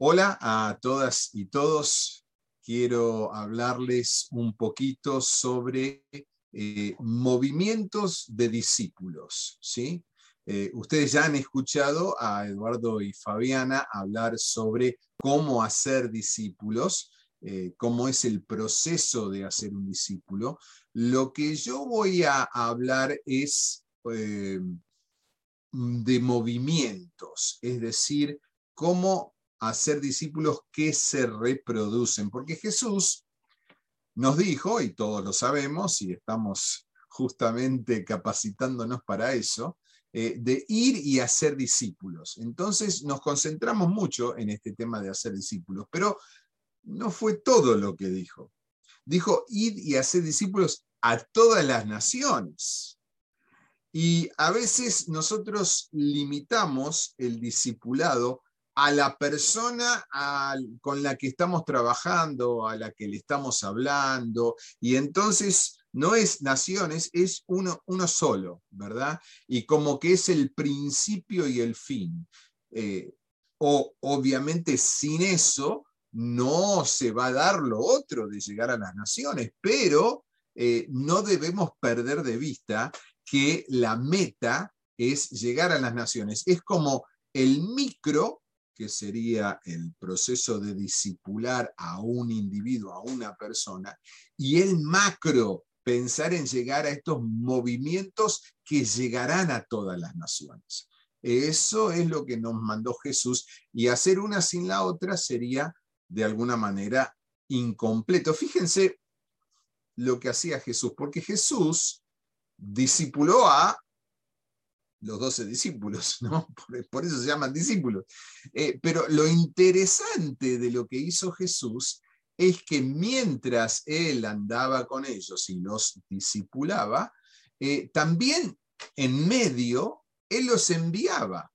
Hola a todas y todos. Quiero hablarles un poquito sobre eh, movimientos de discípulos. ¿sí? Eh, ustedes ya han escuchado a Eduardo y Fabiana hablar sobre cómo hacer discípulos, eh, cómo es el proceso de hacer un discípulo. Lo que yo voy a hablar es de movimientos, es decir, cómo a ser discípulos que se reproducen, porque Jesús nos dijo, y todos lo sabemos, y estamos justamente capacitándonos para eso, eh, de ir y hacer discípulos. Entonces nos concentramos mucho en este tema de hacer discípulos, pero no fue todo lo que dijo. Dijo, ir y hacer discípulos a todas las naciones. Y a veces nosotros limitamos el discipulado a la persona con la que estamos trabajando, a la que le estamos hablando, y entonces no es naciones, es uno, uno solo, ¿verdad? Y como que es el principio y el fin. Eh, o obviamente sin eso no se va a dar lo otro de llegar a las naciones, pero eh, no debemos perder de vista que la meta es llegar a las naciones. Es como el micro que sería el proceso de disipular a un individuo, a una persona, y el macro, pensar en llegar a estos movimientos que llegarán a todas las naciones. Eso es lo que nos mandó Jesús y hacer una sin la otra sería de alguna manera incompleto. Fíjense lo que hacía Jesús, porque Jesús discipuló a los doce discípulos, ¿no? Por, eso se llaman discípulos. Eh, pero lo interesante de lo que hizo Jesús es que mientras él andaba con ellos y los discipulaba, eh, también en medio él los enviaba.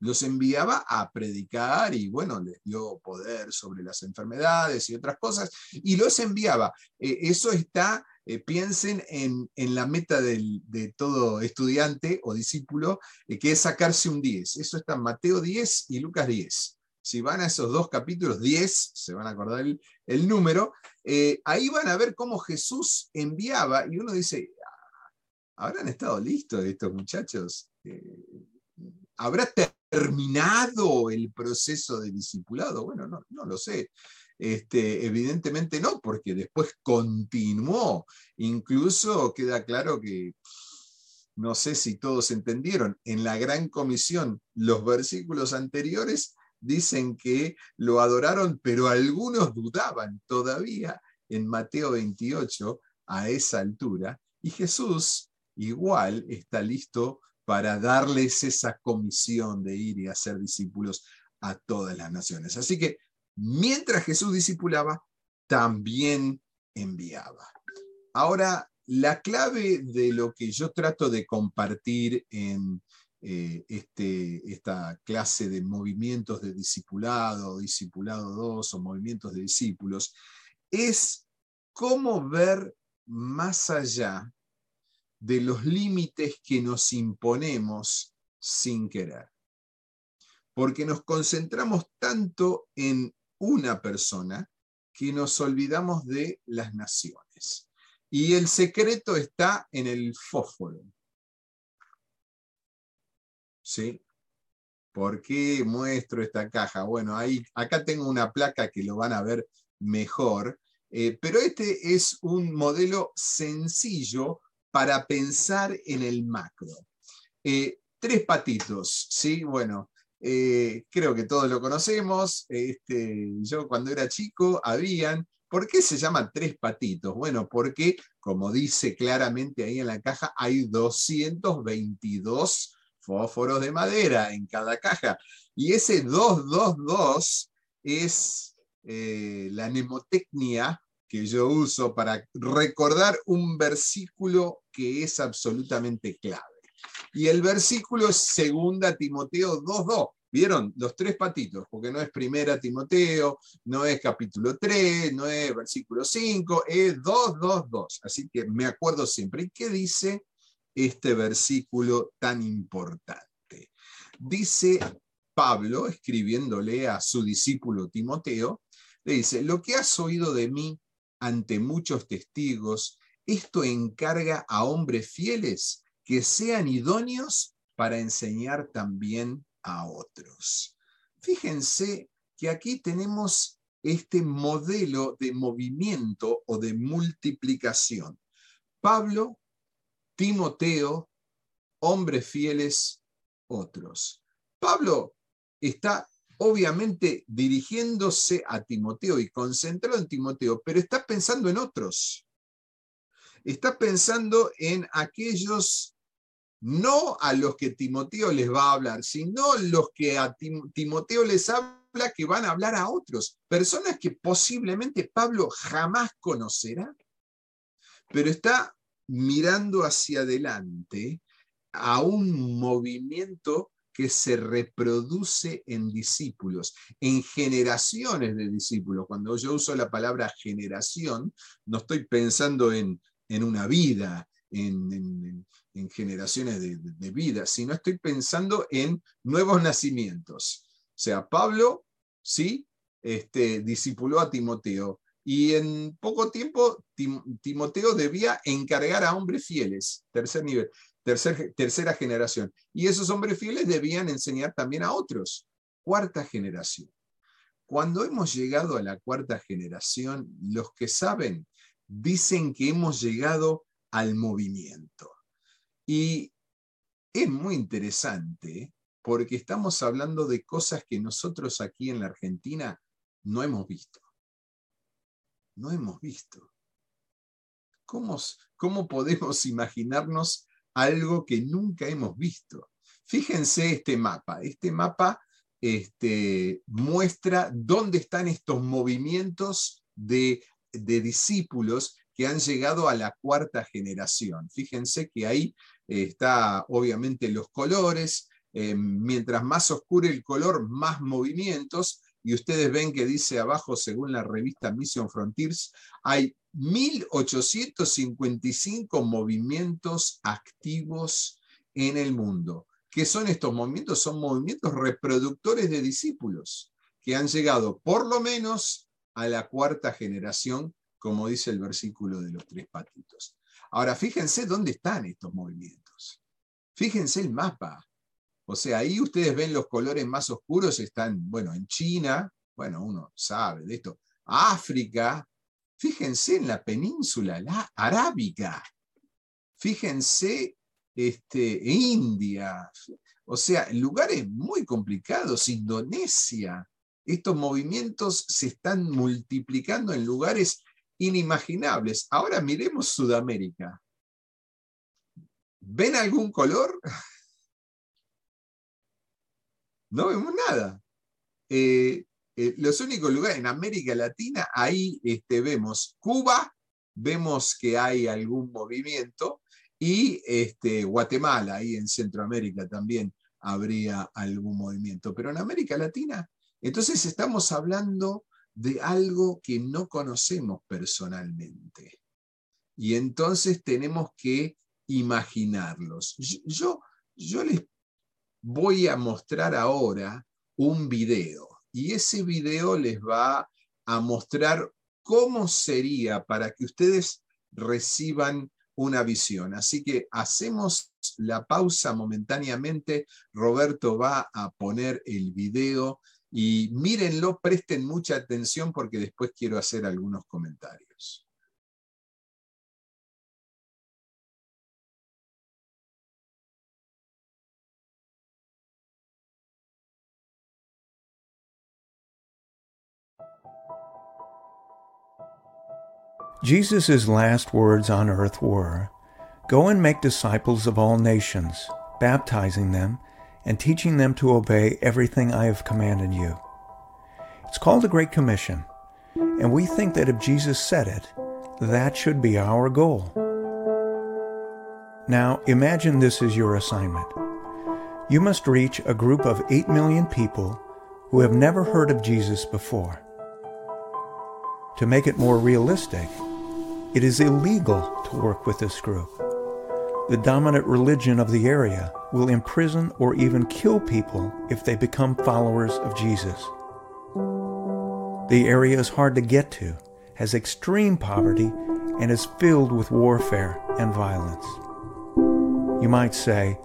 Los enviaba a predicar y bueno, les dio poder sobre las enfermedades y otras cosas, y los enviaba. Eh, eso está eh, piensen en, la meta de todo estudiante o discípulo, eh, que es sacarse un 10. Eso está en Mateo 10 y Lucas 10. Si van a esos dos capítulos 10, se van a acordar el, número, eh, ahí van a ver cómo Jesús enviaba y uno dice, ah, ¿habrán estado listos estos muchachos? ¿Habrá terminado el proceso de discipulado? Bueno, no, no lo sé. Este, evidentemente no, porque después continuó. Incluso queda claro que, no sé si todos entendieron, en la gran comisión los versículos anteriores dicen que lo adoraron, pero algunos dudaban todavía en Mateo 28 a esa altura. Y Jesús igual está listo para darles esa comisión de ir y hacer discípulos a todas las naciones. Así que mientras Jesús discipulaba, también enviaba. Ahora, la clave de lo que yo trato de compartir en eh, este, esta clase de movimientos de discipulado, discipulado 2 o movimientos de discípulos, es cómo ver más allá de los límites que nos imponemos sin querer. Porque nos concentramos tanto en una persona que nos olvidamos de las naciones. Y el secreto está en el fósforo. ¿Sí? ¿Por qué muestro esta caja? Bueno, ahí, acá tengo una placa que lo van a ver mejor, eh, pero este es un modelo sencillo para pensar en el macro. Eh, tres patitos, ¿sí? Bueno, eh, creo que todos lo conocemos. Este, yo cuando era chico habían. ¿Por qué se llaman tres patitos? Bueno, porque, como dice claramente ahí en la caja, hay 222 fósforos de madera en cada caja. Y ese 222 es eh, la mnemotecnia que yo uso para recordar un versículo que es absolutamente clave. Y el versículo es segunda Timoteo 2.2. ¿Vieron? Los tres patitos, porque no es primera Timoteo, no es capítulo 3, no es versículo 5, es 2.2.2. Así que me acuerdo siempre. ¿Y qué dice este versículo tan importante? Dice, Pablo, escribiéndole a su discípulo Timoteo, le dice, lo que has oído de mí ante muchos testigos, esto encarga a hombres fieles que sean idóneos para enseñar también a otros. Fíjense que aquí tenemos este modelo de movimiento o de multiplicación. Pablo, Timoteo, hombres fieles, otros. Pablo está obviamente dirigiéndose a Timoteo y concentrado en Timoteo, pero está pensando en otros. Está pensando en aquellos, no a los que Timoteo les va a hablar, sino los que a Timoteo les habla que van a hablar a otros. Personas que posiblemente Pablo jamás conocerá, pero está mirando hacia adelante a un movimiento que se reproduce en discípulos, en generaciones de discípulos. Cuando yo uso la palabra generación, no estoy pensando en, una vida, en, generaciones de, vida, sino estoy pensando en nuevos nacimientos. O sea, Pablo, sí, este, discipuló a Timoteo. Y en poco tiempo Timoteo debía encargar a hombres fieles, tercer nivel tercera generación. Y esos hombres fieles debían enseñar también a otros. Cuarta generación. Cuando hemos llegado a la cuarta generación, los que saben dicen que hemos llegado al movimiento. Y es muy interesante porque estamos hablando de cosas que nosotros aquí en la Argentina no hemos visto. No hemos visto. ¿Cómo, cómo podemos imaginarnos algo que nunca hemos visto. Fíjense este mapa. Este mapa este, muestra dónde están estos movimientos de, discípulos que han llegado a la cuarta generación. Fíjense que ahí está obviamente los colores. Eh, mientras más oscuro el color, más movimientos. Y ustedes ven que dice abajo, según la revista Mission Frontiers, hay 1.855 movimientos activos en el mundo. ¿Qué son estos movimientos? Son movimientos reproductores de discípulos que han llegado por lo menos a la cuarta generación, como dice el versículo de los tres patitos. Ahora, fíjense dónde están estos movimientos. Fíjense el mapa. O sea, ahí ustedes ven los colores más oscuros, están, bueno, en China, bueno, uno sabe de esto, África, Fíjense en la península la arábiga. Fíjense este, India. O sea, lugares muy complicados, Indonesia. Estos movimientos se están multiplicando en lugares inimaginables. Ahora miremos Sudamérica. ¿Ven algún color? No vemos nada. Eh, eh, los únicos lugares en América Latina, ahí este, vemos Cuba, vemos que hay algún movimiento, y este, Guatemala, ahí en Centroamérica también habría algún movimiento. Pero en América Latina, entonces estamos hablando de algo que no conocemos personalmente. Y entonces tenemos que imaginarlos. Yo, yo les voy a mostrar ahora un video y ese video les va a mostrar cómo sería para que ustedes reciban una visión. Así que hacemos la pausa momentáneamente. Roberto va a poner el video y mírenlo, presten mucha atención porque después quiero hacer algunos comentarios. Jesus' last words on earth were, Go and make disciples of all nations, baptizing them and teaching them to obey everything I have commanded you. It's called the Great Commission, and we think that if Jesus said it, that should be our goal. Now, imagine this is your assignment. You must reach a group of 8 million people who have never heard of Jesus before. To make it more realistic, it is illegal to work with this group. The dominant religion of the area, will imprison or even kill people if they become followers of Jesus. The area is hard to get to, has extreme poverty, and is filled with warfare and violence. You might say,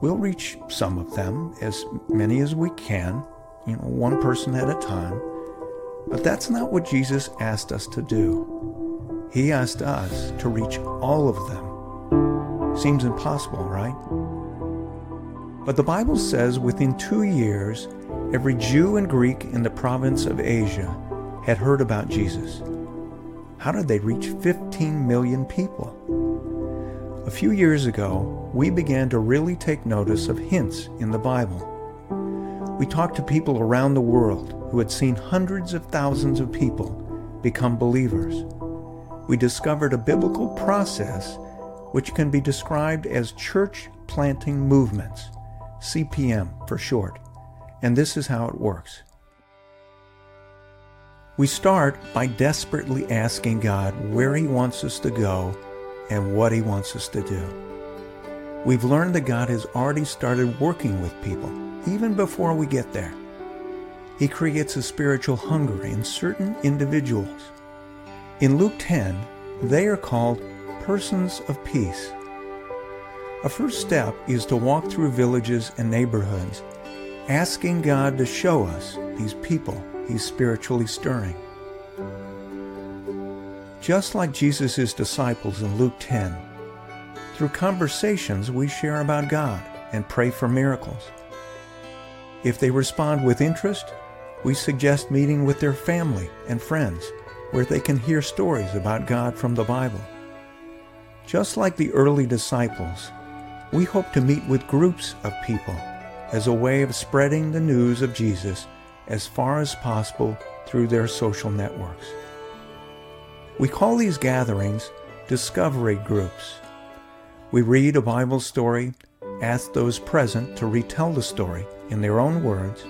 we'll reach some of them, as many as we can, you know, one person at a time. But that's not what Jesus asked us to do. He asked us to reach all of them. Seems impossible, right? But the Bible says within two years, every Jew and Greek in the province of Asia had heard about Jesus. How did they reach 15 million people? A few years ago, we began to really take notice of hints in the Bible. We talked to people around the world who had seen hundreds of thousands of people become believers. We discovered a biblical process which can be described as church planting movements, CPM for short, and this is how it works. We start by desperately asking God where He wants us to go and what He wants us to do. We've learned that God has already started working with people, even before we get there. He creates a spiritual hunger in certain individuals. In Luke 10, they are called persons of peace. A first step is to walk through villages and neighborhoods, asking God to show us these people He's spiritually stirring. Just like Jesus' disciples in Luke 10, through conversations we share about God and pray for miracles. If they respond with interest, we suggest meeting with their family and friends where they can hear stories about God from the Bible. Just like the early disciples, we hope to meet with groups of people as a way of spreading the news of Jesus as far as possible through their social networks. We call these gatherings discovery groups. We read a Bible story, ask those present to retell the story in their own words,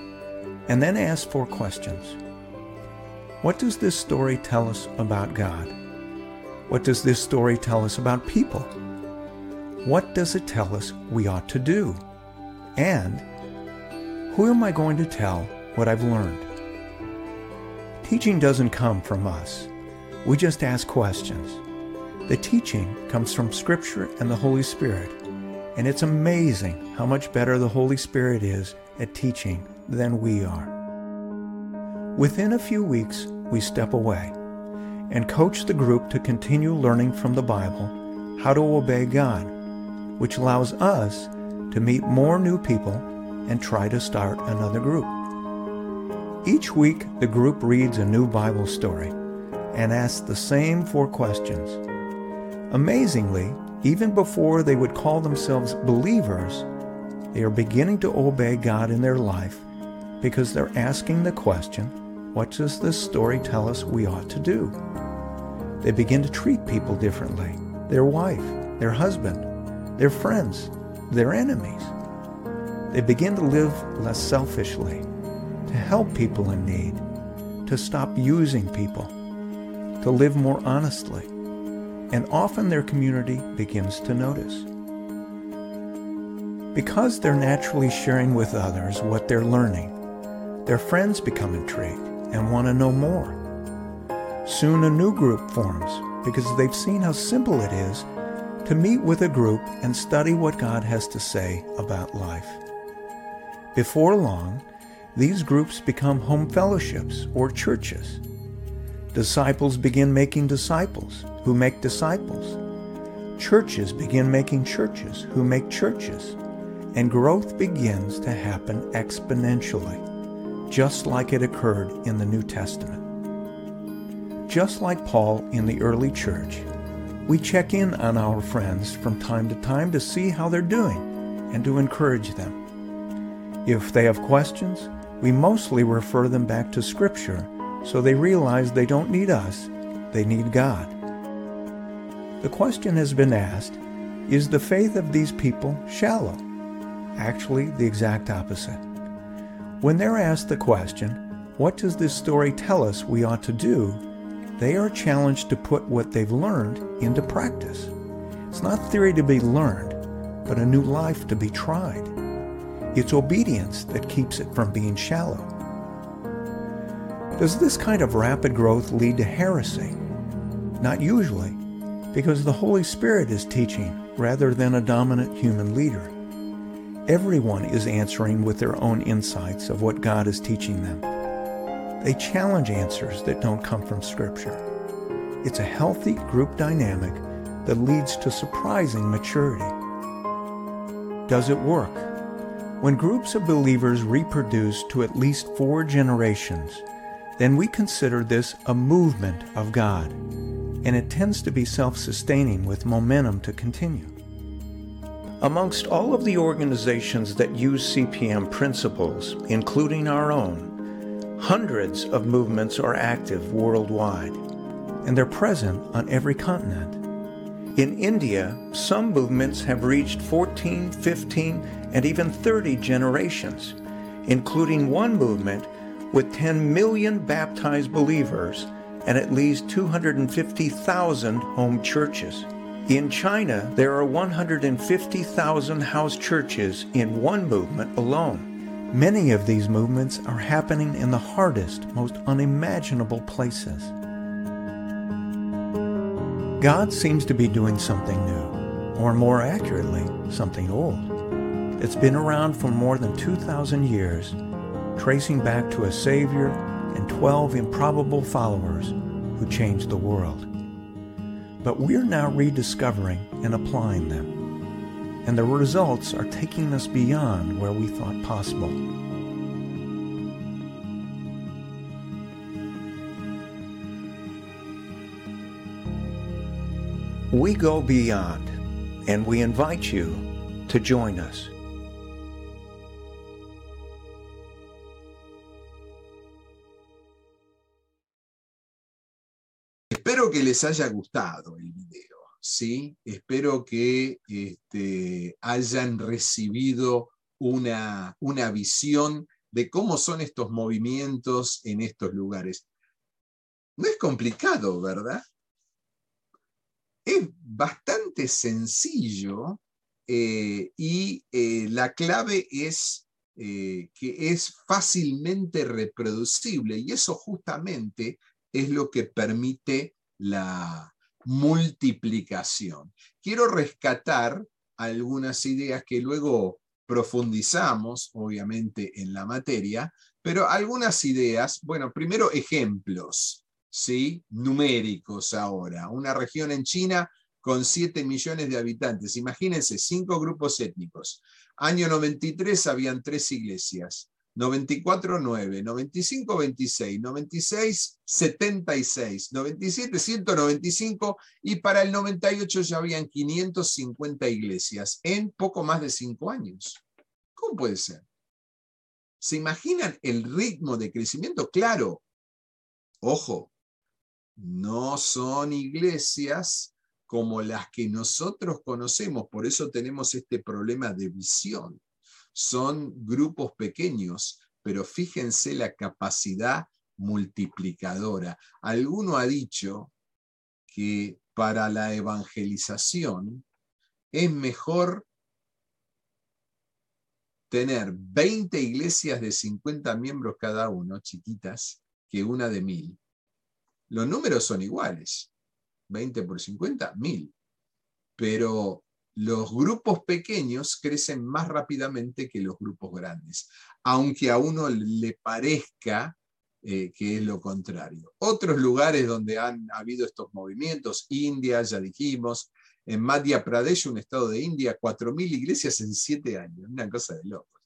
and then ask four questions. What does this story tell us about God? What does this story tell us about people? What does it tell us we ought to do? And who am I going to tell what I've learned? Teaching doesn't come from us. We just ask questions. The teaching comes from Scripture and the Holy Spirit, and it's amazing how much better the Holy Spirit is at teaching than we are. Within a few weeks, we step away and coach the group to continue learning from the Bible how to obey God, which allows us to meet more new people and try to start another group. Each week, the group reads a new Bible story and asks the same four questions. Amazingly, even before they would call themselves believers, they are beginning to obey God in their life because they're asking the question, what does this story tell us we ought to do? They begin to treat people differently their wife, their husband, their friends, their enemies. They begin to live less selfishly, to help people in need, to stop using people, to live more honestly, and often their community begins to notice. Because they're naturally sharing with others what they're learning, their friends become intrigued and want to know more. Soon a new group forms because they've seen how simple it is to meet with a group and study what God has to say about life. Before long, these groups become home fellowships or churches. Disciples begin making disciples who make disciples. Churches begin making churches who make churches. And growth begins to happen exponentially, just like it occurred in the New Testament. Just like Paul in the early church, we check in on our friends from time to time to see how they're doing and to encourage them. If they have questions, we mostly refer them back to Scripture so they realize they don't need us, they need God. The question has been asked Is the faith of these people shallow? Actually, the exact opposite. When they're asked the question, What does this story tell us we ought to do? they are challenged to put what they've learned into practice. It's not theory to be learned, but a new life to be tried. It's obedience that keeps it from being shallow. Does this kind of rapid growth lead to heresy? Not usually, because the Holy Spirit is teaching rather than a dominant human leader. Everyone is answering with their own insights of what God is teaching them. They challenge answers that don't come from Scripture. It's a healthy group dynamic that leads to surprising maturity. Does it work? When groups of believers reproduce to at least four generations, then we consider this a movement of God, and it tends to be self sustaining with momentum to continue. Amongst all of the organizations that use CPM principles, including our own, hundreds of movements are active worldwide, and they're present on every continent. In India, some movements have reached 14, 15, and even 30 generations, including one movement with 10 million baptized believers and at least 250,000 home churches. In China, there are 150,000 house churches in one movement alone. Many of these movements are happening in the hardest, most unimaginable places. God seems to be doing something new, or more accurately, something old. It's been around for more than 2,000 years, tracing back to a Savior and 12 improbable followers who changed the world. But we're now rediscovering and applying them and the results are taking us beyond where we thought possible. We go beyond, and we invite you to join us. Les haya gustado el video. ¿sí? Espero que este, hayan recibido una, una visión de cómo son estos movimientos en estos lugares. No es complicado, ¿verdad? Es bastante sencillo eh, y eh, la clave es eh, que es fácilmente reproducible y eso justamente es lo que permite la, multiplicación. Quiero rescatar algunas ideas que luego profundizamos, obviamente, en la materia, pero algunas ideas, bueno, primero ejemplos, ¿sí? Numéricos ahora. Una región en China con 7 millones de habitantes. Imagínense, cinco grupos étnicos. Año 93 habían tres iglesias. 94, 9, 95, 26, 96, 76, 97, 195 y para el 98 ya habían 550 iglesias en poco más de cinco años. ¿Cómo puede ser? ¿Se imaginan el ritmo de crecimiento? Claro, ojo, no son iglesias como las que nosotros conocemos, por eso tenemos este problema de visión son grupos pequeños, pero fíjense la capacidad multiplicadora. Alguno ha dicho que para la evangelización es mejor tener 20 iglesias de 50 miembros cada uno, chiquitas, que una de mil. Los números son iguales. 20 por 50, mil. Pero los grupos pequeños crecen más rápidamente que los grupos grandes, aunque a uno le parezca eh, que es lo contrario. Otros lugares donde han habido estos movimientos, India, ya dijimos, en Madhya Pradesh, un estado de India, 4.000 iglesias en 7 años, una cosa de locos.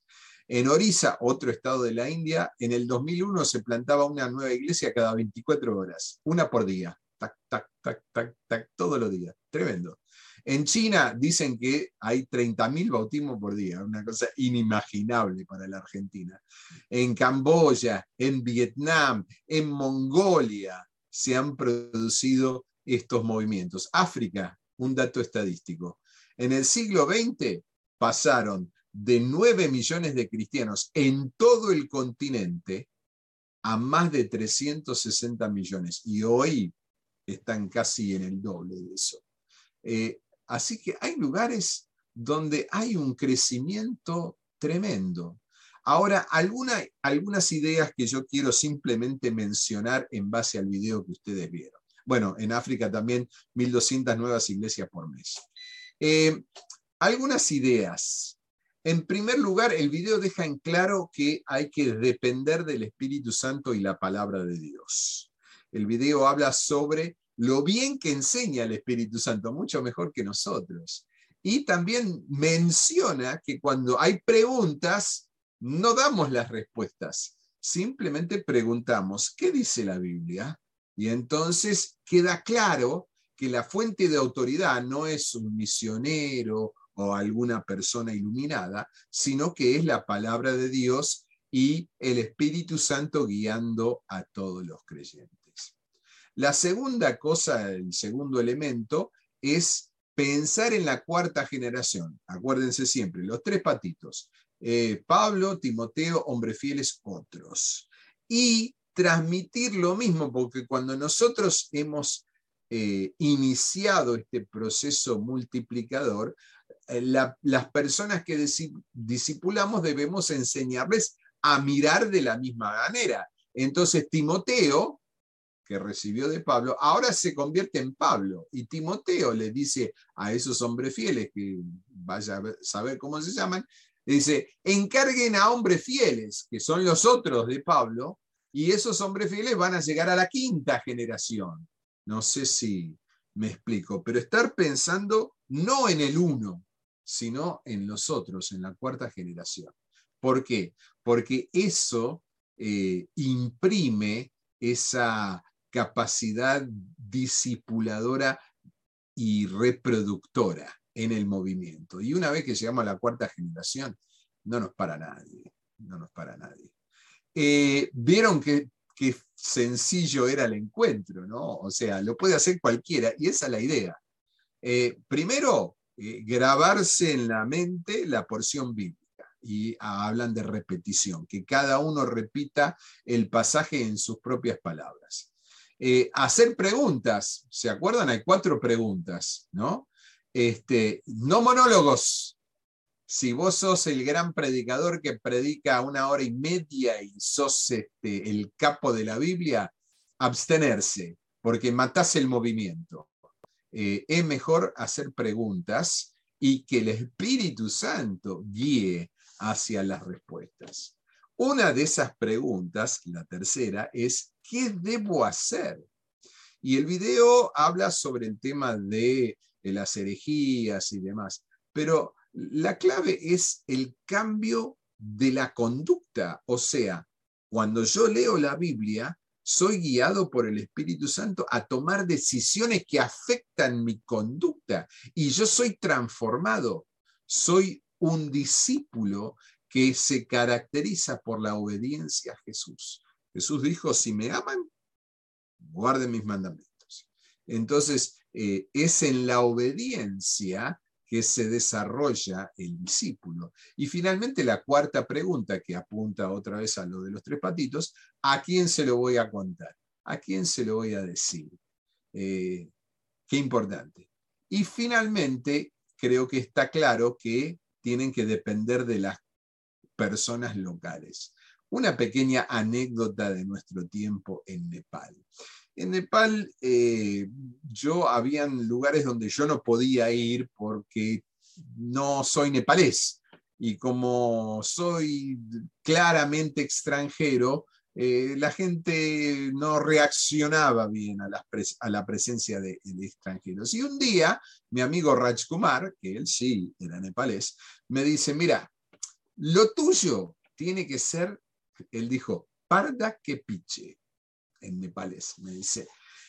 En Orissa, otro estado de la India, en el 2001 se plantaba una nueva iglesia cada 24 horas, una por día, tac, tac, tac, tac, tac, todos los días. Tremendo. En China dicen que hay 30.000 bautismos por día, una cosa inimaginable para la Argentina. En Camboya, en Vietnam, en Mongolia se han producido estos movimientos. África, un dato estadístico. En el siglo XX pasaron de 9 millones de cristianos en todo el continente a más de 360 millones y hoy están casi en el doble de eso. Eh, Así que hay lugares donde hay un crecimiento tremendo. Ahora, algunas ideas que yo quiero simplemente mencionar en base al video que ustedes vieron. Bueno, en África también 1.200 nuevas iglesias por mes. Eh, algunas ideas. En primer lugar, el video deja en claro que hay que depender del Espíritu Santo y la palabra de Dios. El video habla sobre lo bien que enseña el Espíritu Santo, mucho mejor que nosotros. Y también menciona que cuando hay preguntas, no damos las respuestas, simplemente preguntamos, ¿qué dice la Biblia? Y entonces queda claro que la fuente de autoridad no es un misionero o alguna persona iluminada, sino que es la palabra de Dios y el Espíritu Santo guiando a todos los creyentes. La segunda cosa, el segundo elemento, es pensar en la cuarta generación. Acuérdense siempre, los tres patitos. Eh, Pablo, Timoteo, hombres fieles, otros. Y transmitir lo mismo, porque cuando nosotros hemos eh, iniciado este proceso multiplicador, eh, las personas que discipulamos debemos enseñarles a mirar de la misma manera. Entonces, Timoteo, que recibió de Pablo, ahora se convierte en Pablo. Y Timoteo le dice a esos hombres fieles, que vaya a saber cómo se llaman, dice, encarguen a hombres fieles, que son los otros de Pablo, y esos hombres fieles van a llegar a la quinta generación. No sé si me explico, pero estar pensando no en el uno, sino en los otros, en la cuarta generación. ¿Por qué? Porque eso eh, imprime esa capacidad discipuladora y reproductora en el movimiento. Y una vez que llegamos a la cuarta generación, no nos para nadie, no nos para nadie. Eh, vieron que, sencillo era el encuentro, ¿no? O sea, lo puede hacer cualquiera y esa es la idea. Eh, primero, eh, grabarse en la mente la porción bíblica y hablan de repetición, que cada uno repita el pasaje en sus propias palabras. Hacer preguntas, ¿se acuerdan? Hay cuatro preguntas, ¿no? Este, no monólogos, si vos sos el gran predicador que predica una hora y media y sos este, el capo de la Biblia, abstenerse, porque matás el movimiento. Eh, es mejor hacer preguntas y que el Espíritu Santo guíe hacia las respuestas. Una de esas preguntas, la tercera, es ¿qué debo hacer? Y el video habla sobre el tema de, las herejías y demás, pero la clave es el cambio de la conducta. O sea, cuando yo leo la Biblia, soy guiado por el Espíritu Santo a tomar decisiones que afectan mi conducta y yo soy transformado. Soy un discípulo que se caracteriza por la obediencia a Jesús. Jesús dijo, si me aman, guarden mis mandamientos. Entonces, eh, es en la obediencia que se desarrolla el discípulo. Y finalmente la cuarta pregunta que apunta otra vez a lo de los tres patitos, ¿a quién se lo voy a contar? ¿A quién se lo voy a decir? Eh, qué importante. Y finalmente, creo que está claro que tienen que depender de las personas locales. Una pequeña anécdota de nuestro tiempo en Nepal. En Nepal, eh, yo habían lugares donde yo no podía ir porque no soy nepalés. Y como soy claramente extranjero, eh, la gente no reaccionaba bien a la, presencia de, de, extranjeros. Y un día, mi amigo Raj Kumar, que él sí era nepalés, me dice, mira, lo tuyo tiene que ser, él dijo, parda que piche en nepalés, me dice.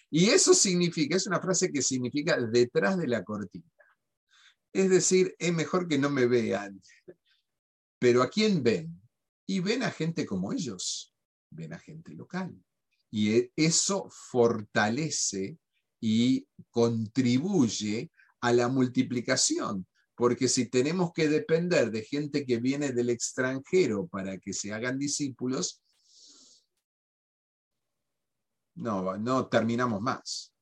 Y eso significa, es una frase que significa detrás de la cortina. Es decir, es mejor que no me vean. Pero ¿a quién ven? Y ven a gente como ellos, ven a gente local. Y e, eso fortalece y contribuye a la multiplicación, porque si tenemos que depender de gente que viene del extranjero para que se hagan discípulos, no, no terminamos más.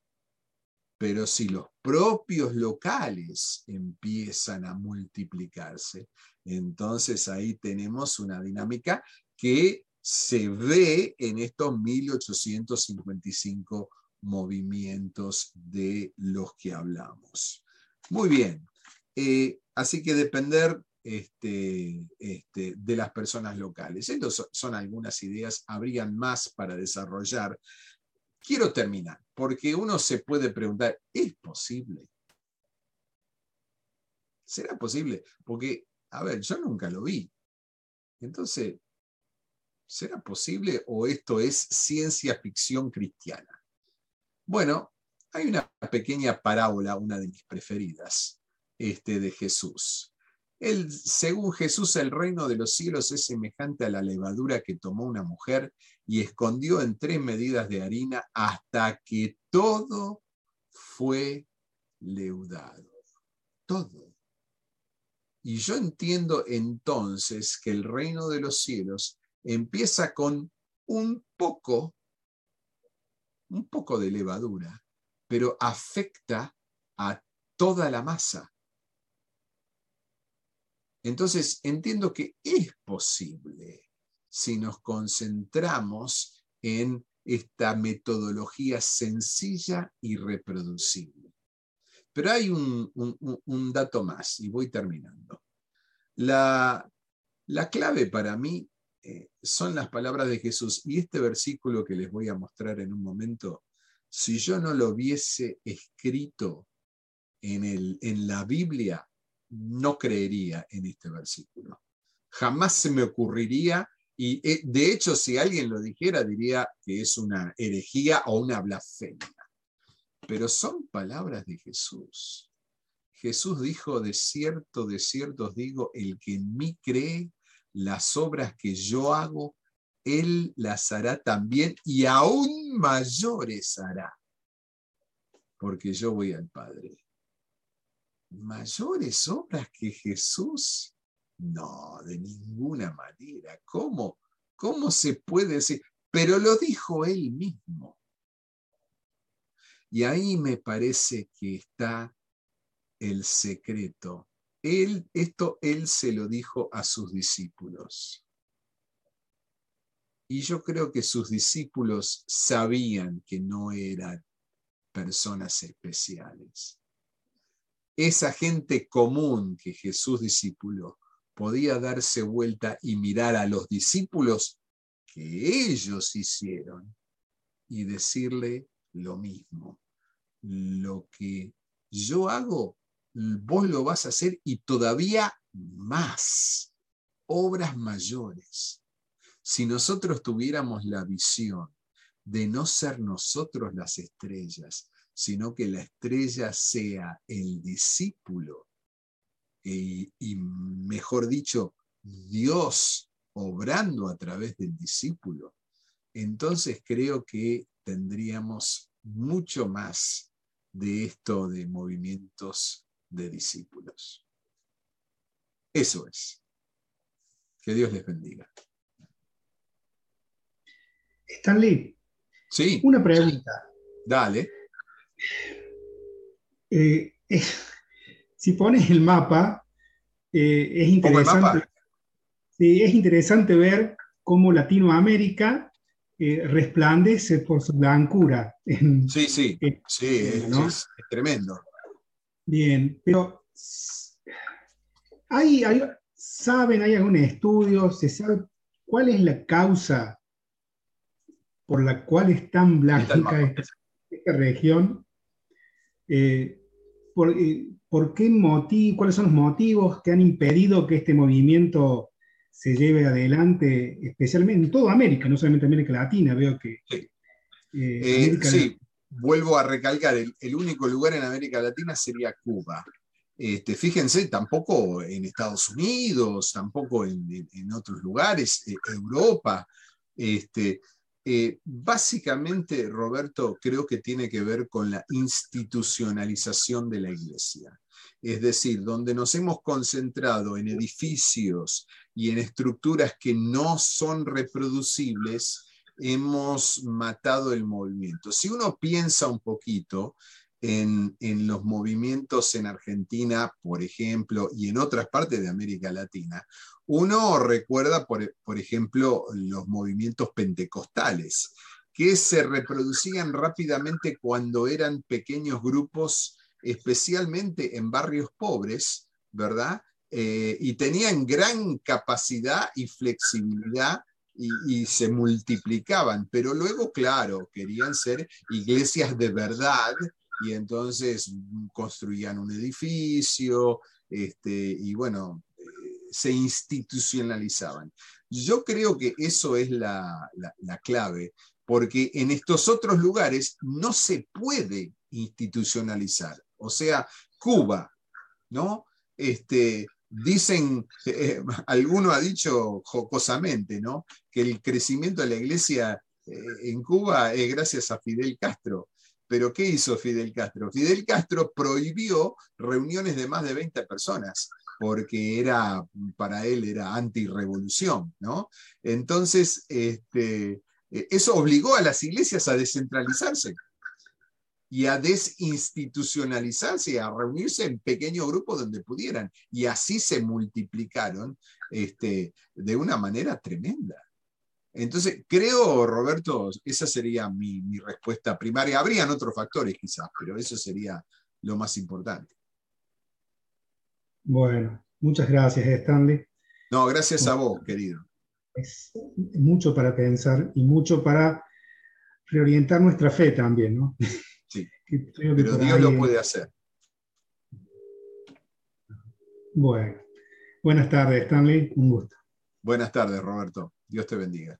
Pero si los propios locales empiezan a multiplicarse, entonces ahí tenemos una dinámica que se ve en estos 1855 movimientos de los que hablamos. Muy bien, eh, así que depender este, este, de las personas locales. Estas son algunas ideas, habrían más para desarrollar. Quiero terminar, porque uno se puede preguntar, ¿es posible? ¿Será posible? Porque, a ver, yo nunca lo vi. Entonces, ¿será posible o esto es ciencia ficción cristiana? Bueno, hay una pequeña parábola, una de mis preferidas, este, de Jesús según Jesús, el reino de los cielos es semejante a la levadura que tomó una mujer y escondió en tres medidas de harina hasta que todo fue leudado. Todo. Y yo entiendo entonces que el reino de los cielos empieza con un poco, un poco de levadura, pero afecta a toda la masa. Entonces, entiendo que es posible si nos concentramos en esta metodología sencilla y reproducible. Pero hay un, dato más y voy terminando. La, clave para mí eh, son las palabras de Jesús y este versículo que les voy a mostrar en un momento, si yo no lo hubiese escrito en, la Biblia, no creería en este versículo. Jamás se me ocurriría, y eh, de hecho si alguien lo dijera diría que es una herejía o una blasfemia. Pero son palabras de Jesús. Jesús dijo, de cierto, de cierto os digo, el que en mí cree, las obras que yo hago, él las hará también y aún mayores hará, porque yo voy al Padre mayores obras que Jesús? No, de ninguna manera. ¿Cómo? ¿Cómo se puede decir? Pero lo dijo él mismo. Y ahí me parece que está el secreto. Él, esto él se lo dijo a sus discípulos. Y yo creo que sus discípulos sabían que no eran personas especiales esa gente común que Jesús discípulo podía darse vuelta y mirar a los discípulos que ellos hicieron y decirle lo mismo. Lo que yo hago, vos lo vas a hacer y todavía más, obras mayores. Si nosotros tuviéramos la visión de no ser nosotros las estrellas, sino que la estrella sea el discípulo y, mejor dicho, Dios obrando a través del discípulo, entonces creo que tendríamos mucho más de esto de movimientos de discípulos. Eso es. Que Dios les bendiga. Stanley. Sí. Una pregunta. Dale. Eh, si pones el mapa, eh, es interesante. es interesante ver cómo Latinoamérica eh, resplandece por su blancura. sí, sí, sí, es, tremendo. Bien, pero hay, ¿saben, hay algún estudio, se sabe cuál es la causa por la cual es tan blanca esta región? Eh, eh, por, qué motivo, cuáles son los motivos que han impedido que este movimiento se lleve adelante, especialmente en toda América, no solamente América Latina, veo que... Sí, eh, vuelvo a recalcar, el, único lugar en América Latina sería Cuba. Este, fíjense, tampoco en Estados Unidos, tampoco en, otros lugares, Europa. Este, eh, básicamente, Roberto, creo que tiene que ver con la institucionalización de la iglesia. Es decir, donde nos hemos concentrado en edificios y en estructuras que no son reproducibles, hemos matado el movimiento. Si uno piensa un poquito, en, los movimientos en Argentina, por ejemplo, y en otras partes de América Latina. Uno recuerda, por, ejemplo, los movimientos pentecostales, que se reproducían rápidamente cuando eran pequeños grupos, especialmente en barrios pobres, ¿verdad? Eh, y tenían gran capacidad y flexibilidad y, se multiplicaban, pero luego, claro, querían ser iglesias de verdad y entonces construían un edificio este, y bueno, eh, se institucionalizaban. Yo creo que eso es la, la clave, porque en estos otros lugares no se puede institucionalizar. O sea, Cuba, ¿no? Este, Dicen, eh, alguno ha dicho jocosamente, ¿no? Que el crecimiento de la iglesia eh, en Cuba es gracias a Fidel Castro. Pero ¿qué hizo Fidel Castro? Fidel Castro prohibió reuniones de más de 20 personas porque era, para él era antirrevolución, ¿no? Entonces, este, eh, eso obligó a las iglesias a descentralizarse y a desinstitucionalizarse, a reunirse en pequeños grupos donde pudieran. Y así se multiplicaron este, de una manera tremenda. Entonces, creo, Roberto, esa sería mi, mi respuesta primaria. Habrían otros factores quizás, pero eso sería lo más importante. Bueno, muchas gracias, Stanley. No, gracias a vos, querido. Es mucho para pensar y mucho para reorientar nuestra fe también, ¿no? Pero Dios lo puede hacer. Bueno, buenas tardes, Stanley. Un gusto. Buenas tardes, Roberto. Dios te bendiga.